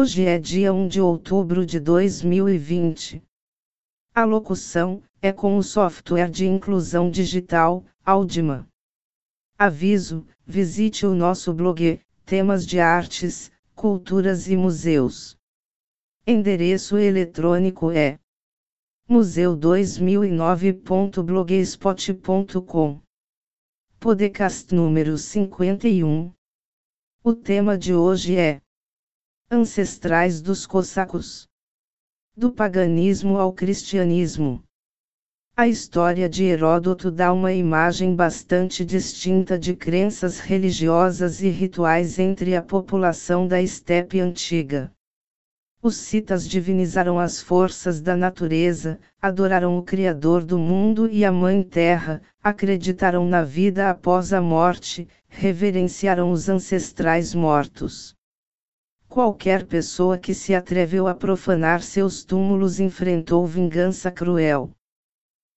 Hoje é dia 1 de outubro de 2020. A locução é com o software de inclusão digital, Audima. Aviso: visite o nosso blog, temas de artes, culturas e museus. Endereço eletrônico é museu2009.blogspot.com. Podcast número 51. O tema de hoje é Ancestrais dos cossacos. Do paganismo ao cristianismo. A história de Heródoto dá uma imagem bastante distinta de crenças religiosas e rituais entre a população da estepe antiga. Os citas divinizaram as forças da natureza, adoraram o Criador do mundo e a Mãe Terra, acreditaram na vida após a morte, reverenciaram os ancestrais mortos. Qualquer pessoa que se atreveu a profanar seus túmulos enfrentou vingança cruel.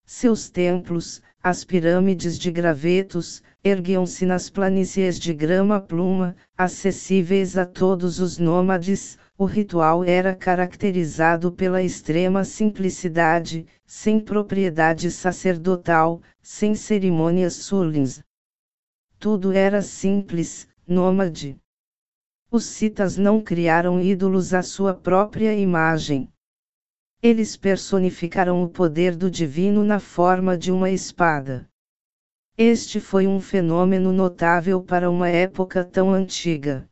Seus templos, as pirâmides de gravetos, erguiam-se nas planícies de grama-pluma, acessíveis a todos os nômades, o ritual era caracterizado pela extrema simplicidade, sem propriedade sacerdotal, sem cerimônias solenes. Tudo era simples, nômade. Os citas não criaram ídolos à sua própria imagem. Eles personificaram o poder do divino na forma de uma espada. Este foi um fenômeno notável para uma época tão antiga.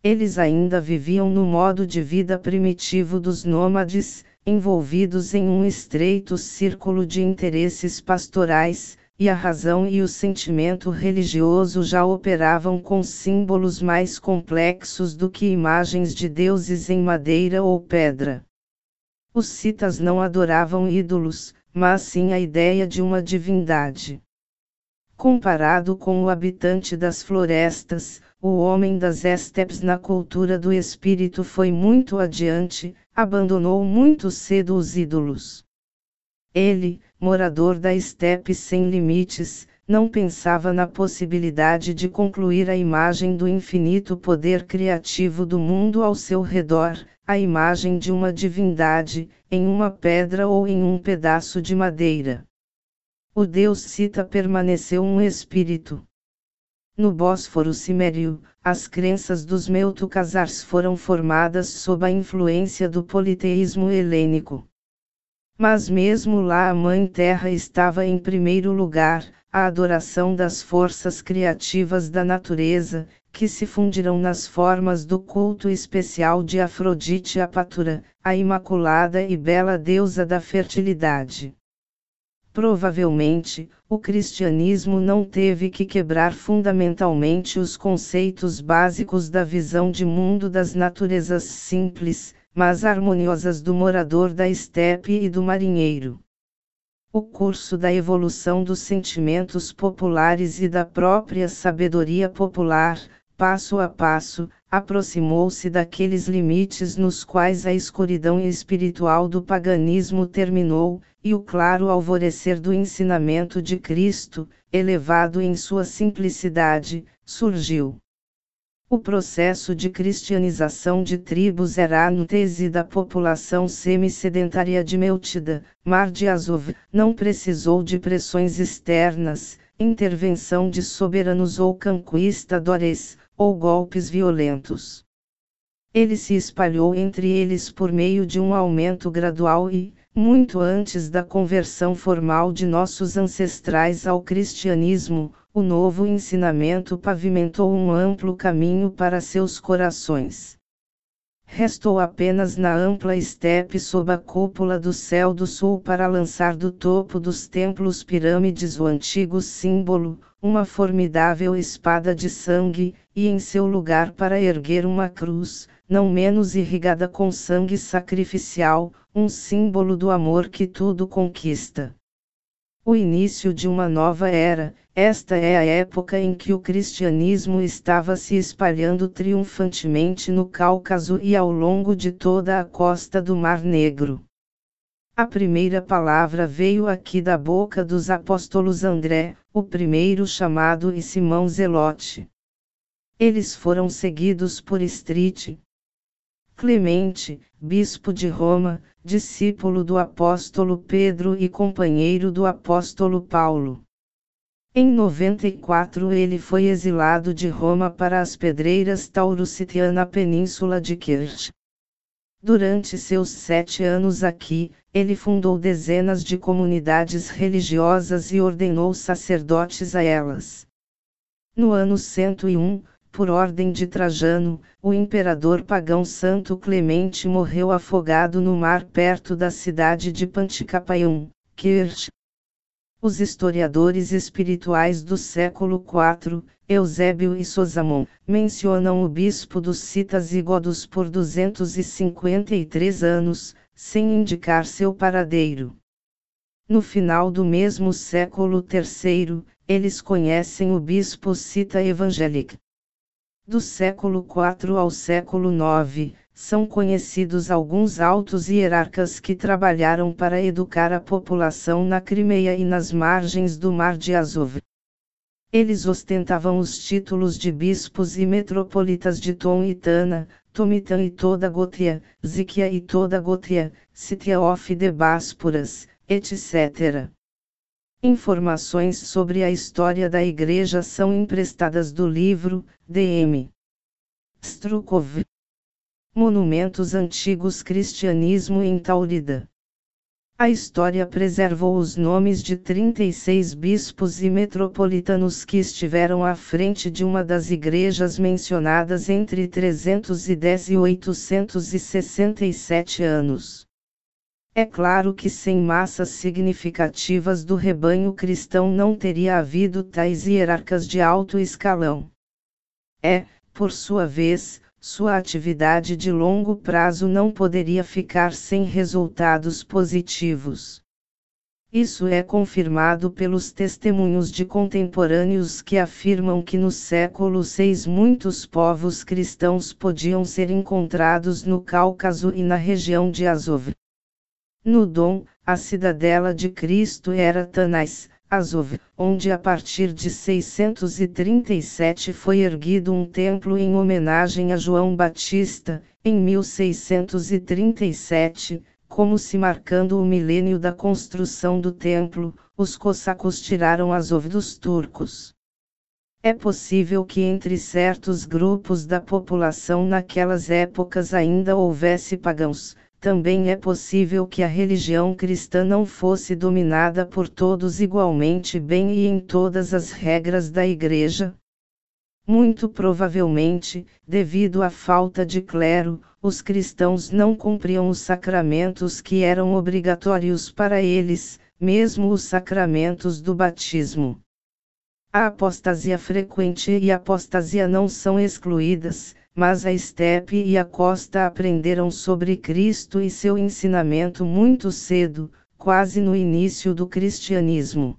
Eles ainda viviam no modo de vida primitivo dos nômades, envolvidos em um estreito círculo de interesses pastorais, e a razão e o sentimento religioso já operavam com símbolos mais complexos do que imagens de deuses em madeira ou pedra. Os citas não adoravam ídolos, mas sim a ideia de uma divindade. Comparado com o habitante das florestas, o homem das estepes na cultura do espírito foi muito adiante, abandonou muito cedo os ídolos. Ele, morador da estepe sem limites, não pensava na possibilidade de concluir a imagem do infinito poder criativo do mundo ao seu redor, a imagem de uma divindade, em uma pedra ou em um pedaço de madeira. O deus Cita permaneceu um espírito. No Bósforo Cimério, as crenças dos Meutucasars foram formadas sob a influência do politeísmo helênico. Mas mesmo lá a Mãe Terra estava em primeiro lugar, a adoração das forças criativas da natureza, que se fundirão nas formas do culto especial de Afrodite Apatura, a imaculada e bela deusa da fertilidade. Provavelmente, o cristianismo não teve que quebrar fundamentalmente os conceitos básicos da visão de mundo das naturezas simples, mas harmoniosas do morador da estepe e do marinheiro. O curso da evolução dos sentimentos populares e da própria sabedoria popular, passo a passo, aproximou-se daqueles limites nos quais a escuridão espiritual do paganismo terminou, e o claro alvorecer do ensinamento de Cristo, elevado em sua simplicidade, surgiu. O processo de cristianização de tribos era antese da população semi-sedentária de Meltida, Mar de Azov, não precisou de pressões externas, intervenção de soberanos ou conquistadores, ou golpes violentos. Ele se espalhou entre eles por meio de um aumento gradual e, muito antes da conversão formal de nossos ancestrais ao cristianismo, o novo ensinamento pavimentou um amplo caminho para seus corações. Restou apenas na ampla estepe sob a cúpula do céu do sul para lançar do topo dos templos pirâmides o antigo símbolo, uma formidável espada de sangue, e em seu lugar para erguer uma cruz, não menos irrigada com sangue sacrificial, um símbolo do amor que tudo conquista. O início de uma nova era, esta é a época em que o cristianismo estava se espalhando triunfantemente no Cáucaso e ao longo de toda a costa do Mar Negro. A primeira palavra veio aqui da boca dos apóstolos André, o primeiro chamado e Simão Zelote. Eles foram seguidos por Street, Clemente, bispo de Roma, discípulo do apóstolo Pedro e companheiro do apóstolo Paulo. Em 94 ele foi exilado de Roma para as Pedreiras Taurusitiana na península de Kirch. Durante seus sete anos aqui, ele fundou dezenas de comunidades religiosas e ordenou sacerdotes a elas. No ano 101, por ordem de Trajano, o imperador pagão Santo Clemente morreu afogado no mar perto da cidade de Panticapaium, Kirch. Os historiadores espirituais do século IV, Eusébio e Sosamon, mencionam o bispo dos Citas e Godos por 253 anos, sem indicar seu paradeiro. No final do mesmo século III, eles conhecem o bispo Cita Evangelic. Do século IV ao século IX, são conhecidos alguns altos hierarcas que trabalharam para educar a população na Crimeia e nas margens do Mar de Azov. Eles ostentavam os títulos de bispos e metropolitas de Tom e Tana, Tomitan e toda Gotria, Ziquia e toda Gotria, Sitia of de Básporas, etc. Informações sobre a história da Igreja são emprestadas do livro, D.M. Strukov. Monumentos Antigos Cristianismo em Taurida. A história preservou os nomes de 36 bispos e metropolitanos que estiveram à frente de uma das igrejas mencionadas entre 310 e 867 anos. É claro que sem massas significativas do rebanho cristão não teria havido tais hierarcas de alto escalão. É, por sua vez, sua atividade de longo prazo não poderia ficar sem resultados positivos. Isso é confirmado pelos testemunhos de contemporâneos que afirmam que no século VI muitos povos cristãos podiam ser encontrados no Cáucaso e na região de Azov. No Dom, a cidadela de Cristo era Tanais, Azov, onde a partir de 637 foi erguido um templo em homenagem a João Batista, em 1637, como se marcando o milênio da construção do templo, os cossacos tiraram Azov dos turcos. É possível que entre certos grupos da população naquelas épocas ainda houvesse pagãos, também é possível que a religião cristã não fosse dominada por todos igualmente bem e em todas as regras da Igreja? Muito provavelmente, devido à falta de clero, os cristãos não cumpriam os sacramentos que eram obrigatórios para eles, mesmo os sacramentos do batismo. A apostasia frequente e a apostasia não são excluídas, mas a estepe e a costa aprenderam sobre Cristo e seu ensinamento muito cedo, quase no início do cristianismo.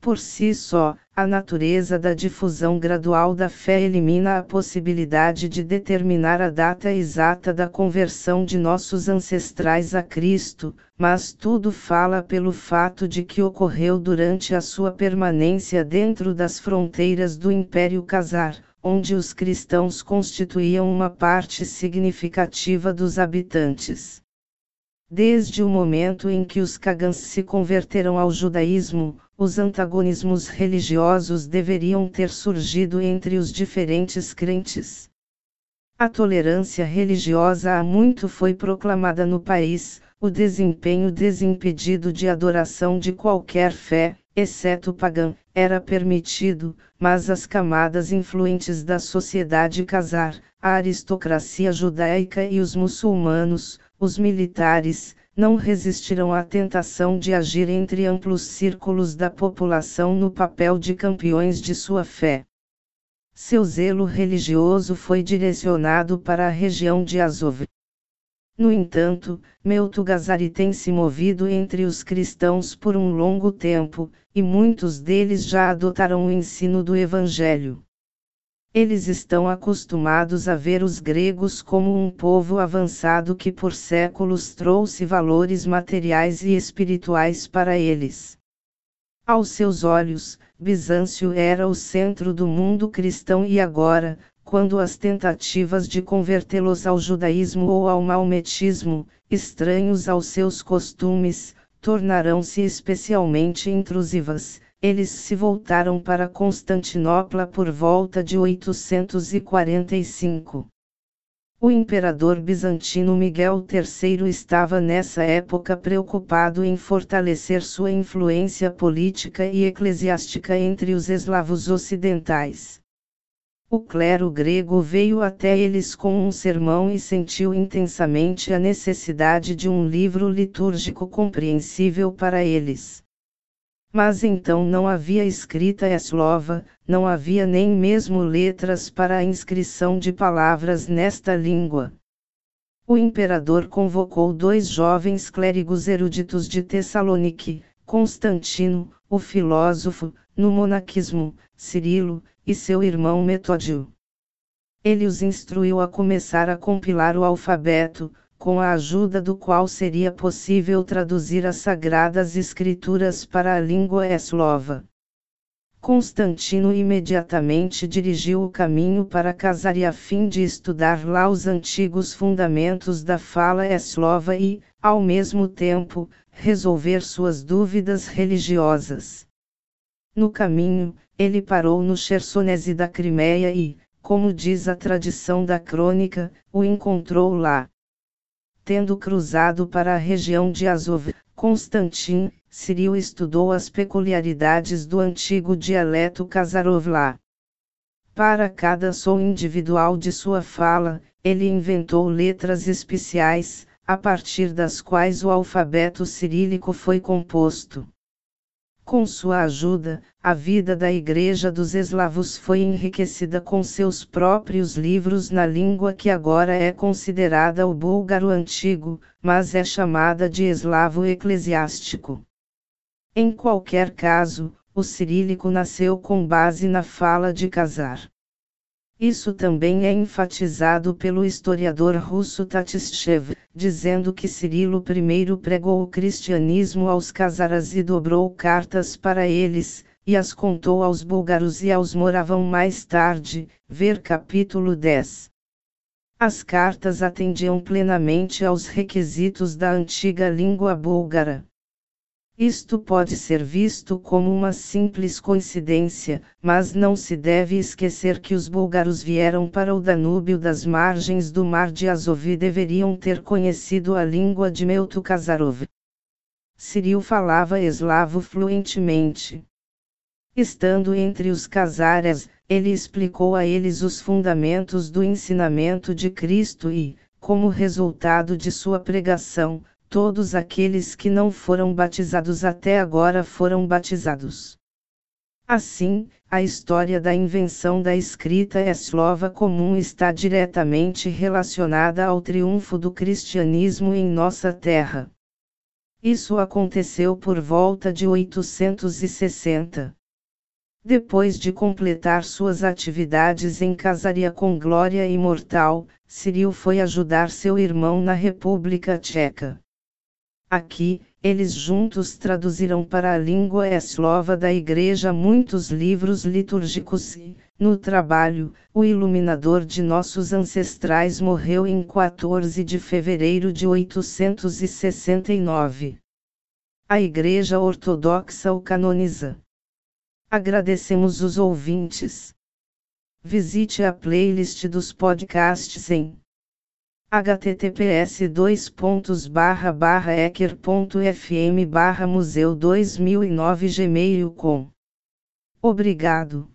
Por si só, a natureza da difusão gradual da fé elimina a possibilidade de determinar a data exata da conversão de nossos ancestrais a Cristo, mas tudo fala pelo fato de que ocorreu durante a sua permanência dentro das fronteiras do Império Casar, onde os cristãos constituíam uma parte significativa dos habitantes. Desde o momento em que os cagãs se converteram ao judaísmo, os antagonismos religiosos deveriam ter surgido entre os diferentes crentes. A tolerância religiosa há muito foi proclamada no país, o desempenho desimpedido de adoração de qualquer fé, exceto pagã, era permitido, mas as camadas influentes da sociedade casar, a aristocracia judaica e os muçulmanos, os militares, não resistiram à tentação de agir entre amplos círculos da população no papel de campeões de sua fé. Seu zelo religioso foi direcionado para a região de Azov. No entanto, Meltugazari tem se movido entre os cristãos por um longo tempo, e muitos deles já adotaram o ensino do Evangelho. Eles estão acostumados a ver os gregos como um povo avançado que por séculos trouxe valores materiais e espirituais para eles. Aos seus olhos, Bizâncio era o centro do mundo cristão e agora, quando as tentativas de convertê-los ao judaísmo ou ao maometismo, estranhos aos seus costumes, tornarão-se especialmente intrusivas, eles se voltaram para Constantinopla por volta de 845. O imperador bizantino Miguel III estava nessa época preocupado em fortalecer sua influência política e eclesiástica entre os eslavos ocidentais. O clero grego veio até eles com um sermão e sentiu intensamente a necessidade de um livro litúrgico compreensível para eles. Mas então não havia escrita eslova, não havia nem mesmo letras para a inscrição de palavras nesta língua. O imperador convocou dois jovens clérigos eruditos de Tessalonique, Constantino, o filósofo, no monaquismo, Cirilo, e seu irmão Metódio. Ele os instruiu a começar a compilar o alfabeto, com a ajuda do qual seria possível traduzir as sagradas escrituras para a língua eslova. Constantino imediatamente dirigiu o caminho para Casari a fim de estudar lá os antigos fundamentos da fala eslova e, ao mesmo tempo, resolver suas dúvidas religiosas. No caminho, ele parou no Chersonese da Crimeia e, como diz a tradição da crônica, o encontrou lá tendo cruzado para a região de Azov, Constantin, Cyril estudou as peculiaridades do antigo dialeto Khazarov lá. Para cada som individual de sua fala, ele inventou letras especiais, a partir das quais o alfabeto cirílico foi composto. Com sua ajuda, a vida da Igreja dos Eslavos foi enriquecida com seus próprios livros na língua que agora é considerada o búlgaro antigo, mas é chamada de eslavo eclesiástico. Em qualquer caso, o cirílico nasceu com base na fala de Casar. Isso também é enfatizado pelo historiador russo Tatishev, dizendo que Cirilo I pregou o cristianismo aos Kazaras e dobrou cartas para eles, e as contou aos búlgaros e aos moravam mais tarde, ver capítulo 10. As cartas atendiam plenamente aos requisitos da antiga língua búlgara. Isto pode ser visto como uma simples coincidência, mas não se deve esquecer que os búlgaros vieram para o Danúbio das margens do mar de Azov e deveriam ter conhecido a língua de Meuto Kazarov. Cyril falava eslavo fluentemente. Estando entre os casares, ele explicou a eles os fundamentos do ensinamento de Cristo e, como resultado de sua pregação, todos aqueles que não foram batizados até agora foram batizados. Assim, a história da invenção da escrita eslova comum está diretamente relacionada ao triunfo do cristianismo em nossa terra. Isso aconteceu por volta de 860. Depois de completar suas atividades em casaria com glória imortal, Cyril foi ajudar seu irmão na República Tcheca. Aqui, eles juntos traduziram para a língua eslova da Igreja muitos livros litúrgicos e, no trabalho, o iluminador de nossos ancestrais morreu em 14 de fevereiro de 869. A Igreja Ortodoxa o canoniza. Agradecemos os ouvintes. Visite a playlist dos podcasts em https dois pontos barra barra ecker.fm barra museu 2009 gmail com Obrigado.